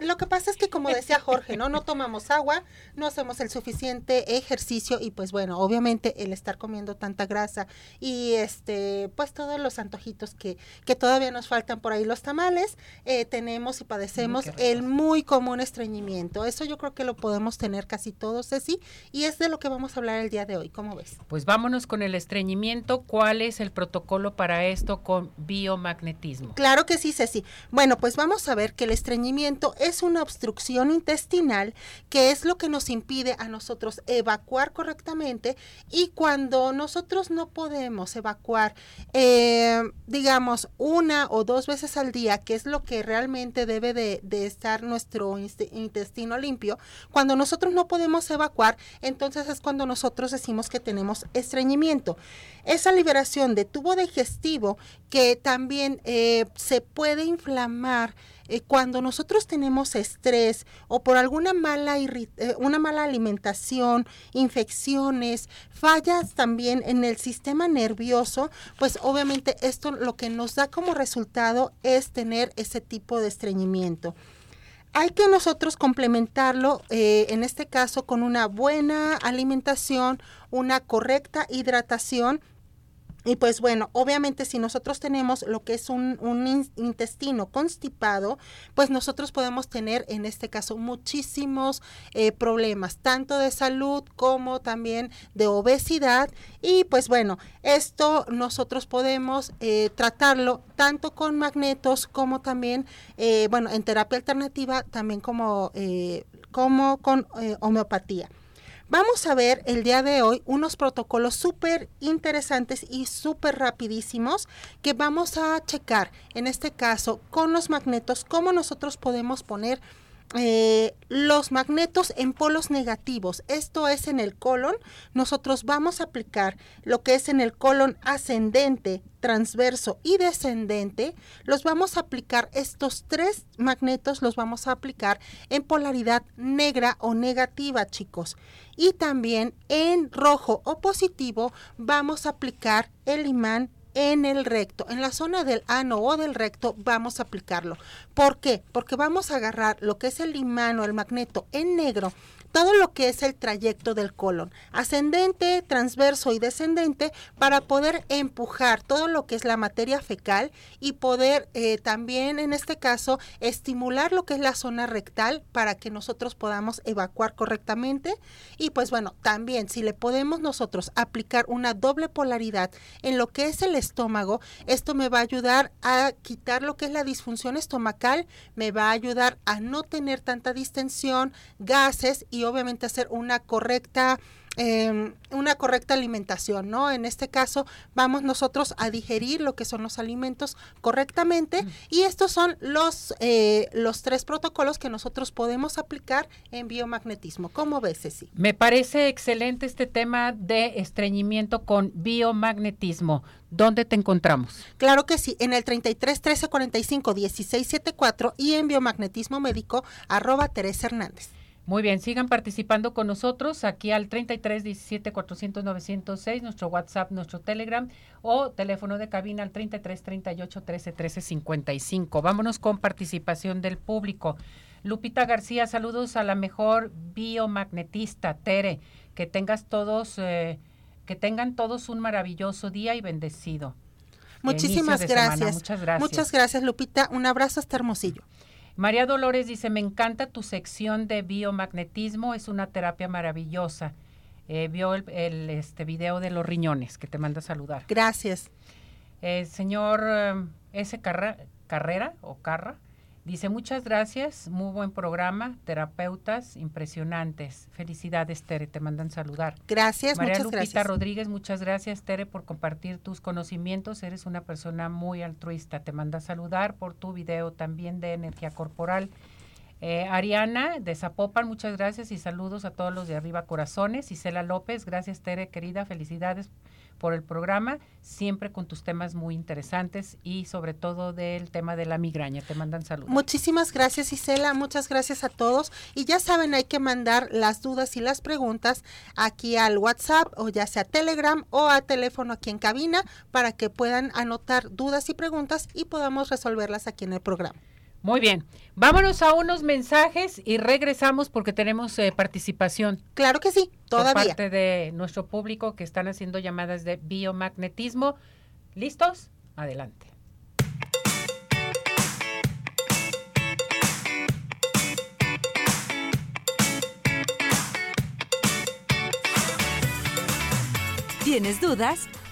Lo que pasa es que, como decía Jorge, ¿no? No tomamos agua, no hacemos el suficiente ejercicio y pues bueno, obviamente el estar comiendo tanta grasa y este, pues todos los antojitos que, que todavía nos faltan por ahí, los tamales, eh, tenemos y padecemos el muy común estreñimiento. Eso yo creo que lo podemos tener casi todos, Ceci, y es de lo que vamos a hablar el día de hoy, ¿cómo ves? Pues vámonos con el estreñimiento. ¿Cuál es el protocolo para esto con biomagnetismo? Claro que sí, Ceci. Bueno, pues vamos a ver que el estreñimiento es una obstrucción intestinal que es lo que nos impide a nosotros evacuar correctamente y cuando nosotros no podemos evacuar, eh, digamos, una o dos veces al día, que es lo que realmente debe de, estar nuestro intestino limpio, cuando nosotros no podemos evacuar, entonces es cuando nosotros decimos que tenemos estreñimiento. Esa liberación de tubo digestivo que también eh, se puede inflamar eh, cuando nosotros tenemos estrés o por alguna mala, eh, una mala alimentación, infecciones, fallas también en el sistema nervioso, pues obviamente esto lo que nos da como resultado es tener ese tipo de estreñimiento. Hay que nosotros complementarlo, eh, en este caso, con una buena alimentación, una correcta hidratación y pues bueno, obviamente si nosotros tenemos lo que es un, un in- intestino constipado, pues nosotros podemos tener en este caso muchísimos eh, problemas, tanto de salud como también de obesidad. Y pues bueno, esto nosotros podemos eh, tratarlo tanto con magnetos como también, eh, bueno, en terapia alternativa, también como, eh, como con eh, homeopatía. Vamos a ver el día de hoy unos protocolos súper interesantes y súper rapidísimos que vamos a checar, en este caso, con los magnetos, cómo nosotros podemos poner eh, los magnetos en polos negativos. Esto es en el colon. Nosotros vamos a aplicar lo que es en el colon ascendente, transverso y descendente. Los vamos a aplicar, estos tres magnetos los vamos a aplicar en polaridad negra o negativa, chicos. Y también en rojo o positivo vamos a aplicar el imán en el recto, en la zona del ano o del recto, vamos a aplicarlo. ¿Por qué? Porque vamos a agarrar lo que es el imán o el magneto en negro, todo lo que es el trayecto del colon, ascendente, transverso y descendente, para poder empujar todo lo que es la materia fecal y poder eh, también, en este caso, estimular lo que es la zona rectal para que nosotros podamos evacuar correctamente. Y pues bueno, también si le podemos nosotros aplicar una doble polaridad en lo que es el estómago, esto me va a ayudar a quitar lo que es la disfunción estomacal, me va a ayudar a no tener tanta distensión, gases y obviamente hacer una correcta eh, una correcta alimentación, ¿no? En este caso, vamos nosotros a digerir lo que son los alimentos correctamente y estos son los, eh, los tres protocolos que nosotros podemos aplicar en biomagnetismo. ¿Cómo ves, Ceci? Me parece excelente este tema de estreñimiento con biomagnetismo. ¿Dónde te encontramos? Claro que sí, en el 33 13 45 16 74 y en biomagnetismo médico arroba Teresa Hernández. Muy bien, sigan participando con nosotros aquí al 33 17 400 906, nuestro WhatsApp, nuestro Telegram o teléfono de cabina al 33 38 13 13 55. Vámonos con participación del público. Lupita García, saludos a la mejor biomagnetista, Tere. Que tengas todos, eh, que tengan todos un maravilloso día y bendecido. Muchísimas gracias. Muchas gracias. Muchas gracias, Lupita. Un abrazo hasta Hermosillo. María Dolores dice, me encanta tu sección de biomagnetismo, es una terapia maravillosa. Eh, vio el, el, este video de los riñones, que te manda a saludar. Gracias. Eh, señor eh, S. Carra- Carrera o Carra, Dice, muchas gracias, muy buen programa, terapeutas impresionantes. Felicidades, Tere, te mandan saludar. Gracias, María muchas Lupita gracias. Rodríguez, muchas gracias, Tere, por compartir tus conocimientos. Eres una persona muy altruista. Te manda saludar por tu video también de energía corporal. Eh, Ariana de Zapopan, muchas gracias y saludos a todos los de Arriba Corazones. Isela López, gracias Tere, querida, felicidades por el programa, siempre con tus temas muy interesantes y sobre todo del tema de la migraña. Te mandan saludos. Muchísimas gracias Isela, muchas gracias a todos. Y ya saben, hay que mandar las dudas y las preguntas aquí al WhatsApp o ya sea Telegram o a teléfono aquí en cabina para que puedan anotar dudas y preguntas y podamos resolverlas aquí en el programa. Muy bien, vámonos a unos mensajes y regresamos porque tenemos eh, participación. Claro que sí, todavía. Por parte de nuestro público que están haciendo llamadas de biomagnetismo. ¿Listos? Adelante. ¿Tienes dudas?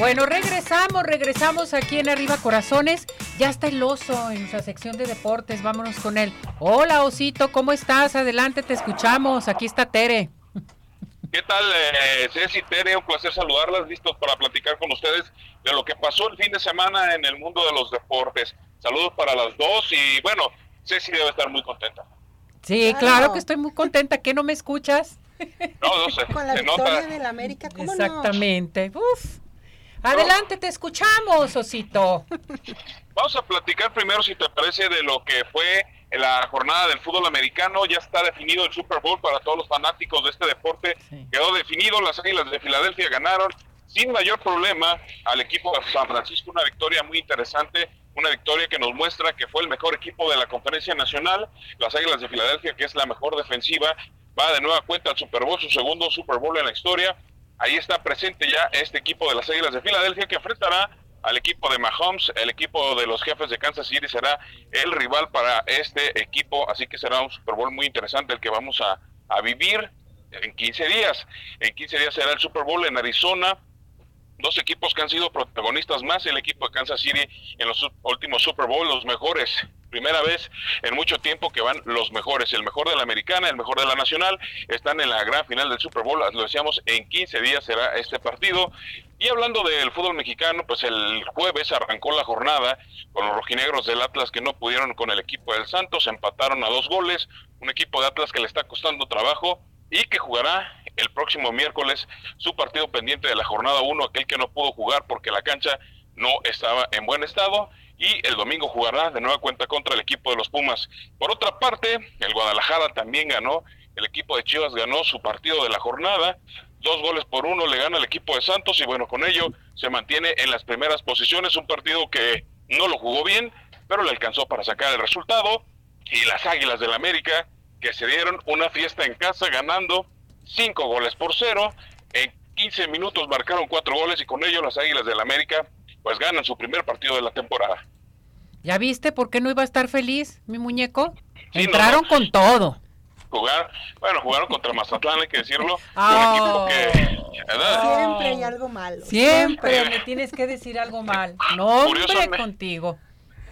Bueno, regresamos, regresamos aquí en Arriba Corazones. Ya está el oso en nuestra sección de deportes. Vámonos con él. Hola, osito, ¿cómo estás? Adelante, te escuchamos. Aquí está Tere. ¿Qué tal, eh, Ceci Tere? Un placer saludarlas, listos para platicar con ustedes de lo que pasó el fin de semana en el mundo de los deportes. Saludos para las dos y bueno, Ceci debe estar muy contenta. Sí, claro, claro que estoy muy contenta. ¿Qué no me escuchas? No, no sé. Con la se victoria nota. del América, ¿cómo Exactamente. Uf. Adelante, te escuchamos, osito. Vamos a platicar primero, si te parece, de lo que fue la jornada del fútbol americano. Ya está definido el Super Bowl para todos los fanáticos de este deporte. Sí. Quedó definido, las Águilas de Filadelfia ganaron sin mayor problema al equipo de San Francisco. Una victoria muy interesante, una victoria que nos muestra que fue el mejor equipo de la conferencia nacional. Las Águilas de Filadelfia, que es la mejor defensiva, va de nueva cuenta al Super Bowl, su segundo Super Bowl en la historia. Ahí está presente ya este equipo de las Águilas de Filadelfia que enfrentará al equipo de Mahomes, el equipo de los jefes de Kansas City será el rival para este equipo, así que será un Super Bowl muy interesante el que vamos a, a vivir en 15 días. En 15 días será el Super Bowl en Arizona, dos equipos que han sido protagonistas más, el equipo de Kansas City en los últimos Super Bowl, los mejores. Primera vez en mucho tiempo que van los mejores, el mejor de la americana, el mejor de la nacional, están en la gran final del Super Bowl, lo decíamos, en 15 días será este partido. Y hablando del fútbol mexicano, pues el jueves arrancó la jornada con los rojinegros del Atlas que no pudieron con el equipo del Santos, empataron a dos goles, un equipo de Atlas que le está costando trabajo y que jugará el próximo miércoles su partido pendiente de la jornada 1, aquel que no pudo jugar porque la cancha no estaba en buen estado y el domingo jugará de nueva cuenta contra el equipo de los Pumas. Por otra parte, el Guadalajara también ganó, el equipo de Chivas ganó su partido de la jornada, dos goles por uno le gana el equipo de Santos y bueno, con ello se mantiene en las primeras posiciones, un partido que no lo jugó bien, pero le alcanzó para sacar el resultado y las Águilas del América que se dieron una fiesta en casa ganando cinco goles por cero. En 15 minutos marcaron cuatro goles y con ello las Águilas del América pues ganan su primer partido de la temporada. ¿Ya viste por qué no iba a estar feliz, mi muñeco? Sí, Entraron no, no. con todo. Jugar, bueno, jugaron contra Mazatlán, hay que decirlo. Oh. Un equipo que. Siempre hay algo malo. Siempre me tienes que decir algo mal. No, hombre, contigo.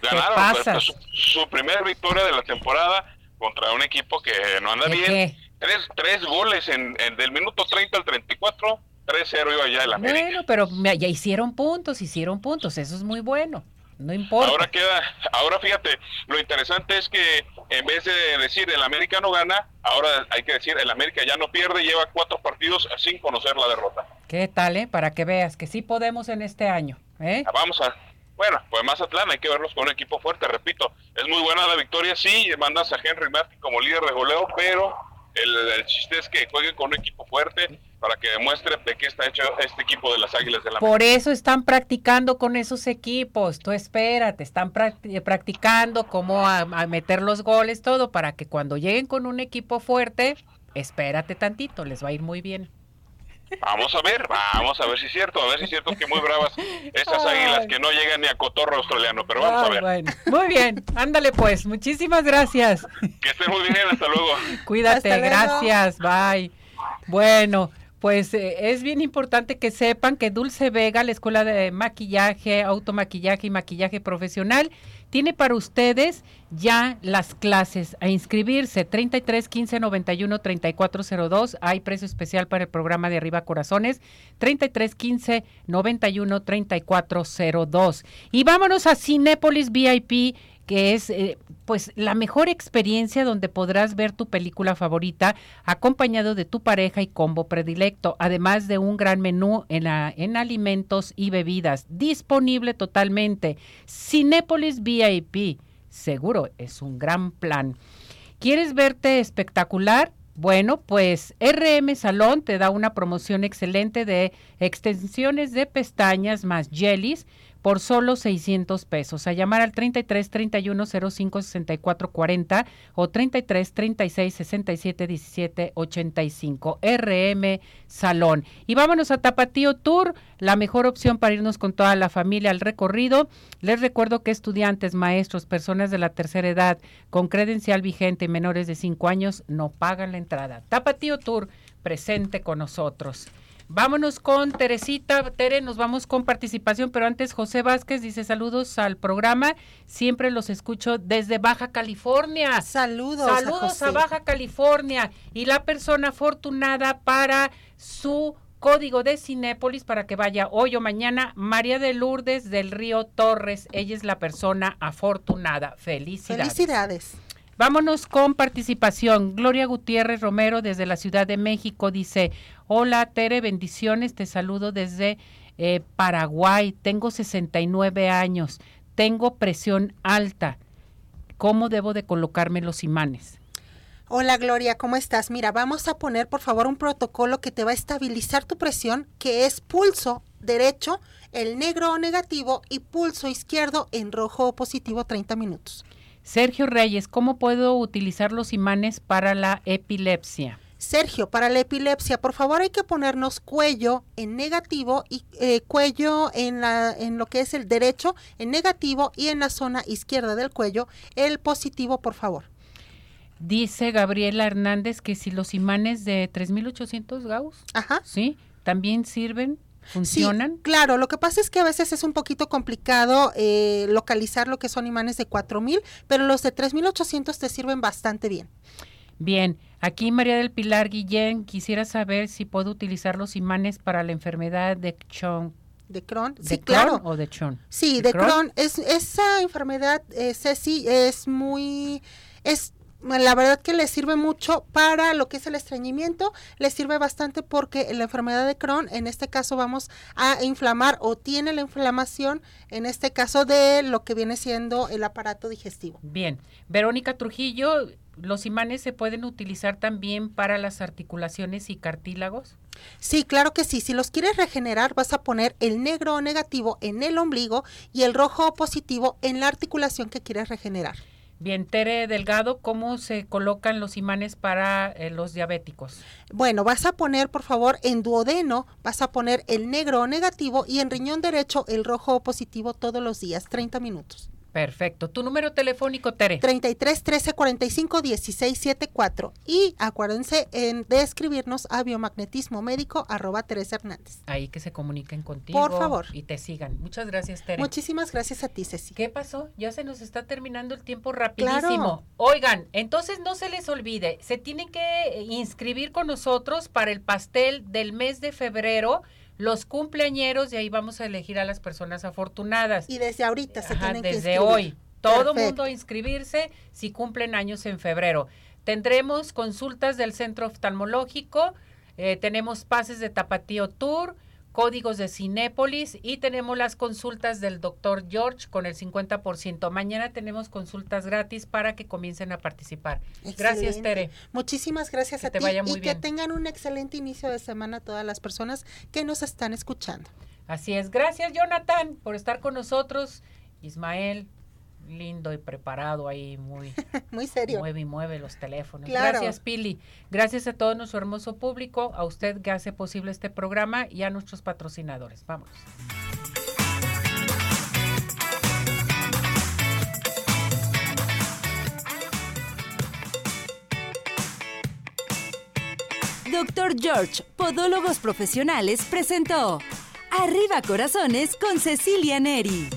Ganaron pasas? pues, su, su primera victoria de la temporada contra un equipo que no anda ¿De bien. qué? Tres, tres goles en, en- del minuto 30 al 34, 3-0 iba ya el América. Bueno, pero ya hicieron puntos, hicieron puntos, eso es muy bueno. No importa. Ahora queda, ahora fíjate, lo interesante es que en vez de decir el América no gana, ahora hay que decir el América ya no pierde, lleva cuatro partidos sin conocer la derrota. ¿Qué tal, eh? Para que veas que sí podemos en este año, ¿eh? Vamos a, bueno, pues Mazatlán hay que verlos con un equipo fuerte, repito, es muy buena la victoria, sí, mandas a Henry Martin como líder de goleo, pero el, el chiste es que jueguen con un equipo fuerte, para que demuestre de qué está hecho este equipo de las Águilas de la Por eso están practicando con esos equipos. Tú espérate, están practi- practicando cómo a, a meter los goles, todo, para que cuando lleguen con un equipo fuerte, espérate tantito, les va a ir muy bien. Vamos a ver, vamos a ver si es cierto, a ver si es cierto que muy bravas esas Ay. águilas que no llegan ni a cotorro australiano, pero vamos a ver. bueno. Muy bien, ándale pues, muchísimas gracias. Que estén muy bien, hasta luego. Cuídate, Hasta luego. gracias, bye. Bueno, pues eh, es bien importante que sepan que Dulce Vega, la escuela de maquillaje, automaquillaje y maquillaje profesional, tiene para ustedes ya las clases a inscribirse 33 15 91 34 02. Hay precio especial para el programa de Arriba Corazones 33 15 91 34 02. Y vámonos a Cinépolis VIP que es eh, pues la mejor experiencia donde podrás ver tu película favorita acompañado de tu pareja y combo predilecto, además de un gran menú en, en alimentos y bebidas, disponible totalmente. Cinépolis VIP, seguro es un gran plan. ¿Quieres verte espectacular? Bueno, pues RM Salón te da una promoción excelente de extensiones de pestañas más jellies por solo 600 pesos. A llamar al 33 31 05 64 40 o 33 36 67 17 85. RM Salón. Y vámonos a Tapatío Tour, la mejor opción para irnos con toda la familia al recorrido. Les recuerdo que estudiantes, maestros, personas de la tercera edad con credencial vigente y menores de 5 años no pagan la entrada. Tapatío Tour presente con nosotros. Vámonos con Teresita. Tere, nos vamos con participación, pero antes José Vázquez dice saludos al programa. Siempre los escucho desde Baja California. Saludos. a Saludos a, José. Baja California y la persona afortunada para su código de Cinépolis para que vaya hoy o mañana, María de Lourdes del Río Torres. Ella es la persona afortunada. Felicidades. Felicidades. Vámonos con participación. Gloria Gutiérrez Romero desde la Ciudad de México dice, hola Tere, bendiciones, te saludo desde eh, Paraguay, tengo 69 años, tengo presión alta, ¿cómo debo de colocarme los imanes? Hola Gloria, ¿cómo estás? Mira, vamos a poner por favor un protocolo que te va a estabilizar tu presión, que es pulso derecho, el negro o negativo y pulso izquierdo en rojo o positivo 30 minutos. Sergio Reyes, ¿cómo puedo utilizar los imanes para la epilepsia? Sergio, para la epilepsia, por favor hay que ponernos cuello en negativo y eh, cuello en, la, en lo que es el derecho en negativo y en la zona izquierda del cuello el positivo, por favor. Dice Gabriela Hernández que si los imanes de 3800 Gauss, Ajá. ¿sí? También sirven, funcionan. Sí, claro, lo que pasa es que a veces es un poquito complicado eh, localizar lo que son imanes de 4000, pero los de 3800 te sirven bastante bien. Bien, aquí María del Pilar Guillén quisiera saber si puedo utilizar los imanes para la enfermedad de Crohn. ¿De Crohn? ¿De sí, Crohn claro. o de Crohn? Sí, de Crohn. Es, esa enfermedad, eh, Ceci, es muy... es la verdad que le sirve mucho para lo que es el estreñimiento, le sirve bastante porque la enfermedad de Crohn, en este caso vamos a inflamar o tiene la inflamación, en este caso de lo que viene siendo el aparato digestivo. Bien, Verónica Trujillo, ¿los imanes se pueden utilizar también para las articulaciones y cartílagos? Sí, claro que sí. Si los quieres regenerar, vas a poner el negro o negativo en el ombligo y el rojo o positivo en la articulación que quieres regenerar. Bien, Tere Delgado, ¿cómo se colocan los imanes para eh, los diabéticos? Bueno, vas a poner, por favor, en duodeno, vas a poner el negro o negativo y en riñón derecho el rojo o positivo todos los días, 30 minutos. Perfecto. ¿Tu número telefónico, Tere? 33 13 45 16 74. Y acuérdense en, de escribirnos a biomagnetismo médico arroba Teresa Hernández. Ahí que se comuniquen contigo. Por favor. Y te sigan. Muchas gracias, Tere. Muchísimas gracias a ti, Ceci. ¿Qué pasó? Ya se nos está terminando el tiempo rapidísimo. Claro. Oigan, entonces no se les olvide, se tienen que inscribir con nosotros para el pastel del mes de febrero, los cumpleañeros, y ahí vamos a elegir a las personas afortunadas. Y desde ahorita se Ajá, tienen que desde inscribir. hoy. Todo Perfecto. mundo a inscribirse si cumplen años en febrero. Tendremos consultas del centro oftalmológico, eh, tenemos pases de Tapatío Tour, códigos de Cinépolis y tenemos las consultas del doctor George con el 50%. Mañana tenemos consultas gratis para que comiencen a participar. Gracias. Tere. Muchísimas gracias Que a te ti vaya muy y bien. que tengan un excelente inicio de semana todas las personas que nos están escuchando. Así es. Gracias, Jonathan, por estar con nosotros. Ismael, lindo y preparado ahí, muy, Muy serio. mueve y mueve los teléfonos. Claro. Gracias, Pili. Gracias a todo nuestro hermoso público, a usted que hace posible este programa y a nuestros patrocinadores. Vámonos. Doctor George, Podólogos Profesionales, presentó Arriba Corazones con Cecilia Neri.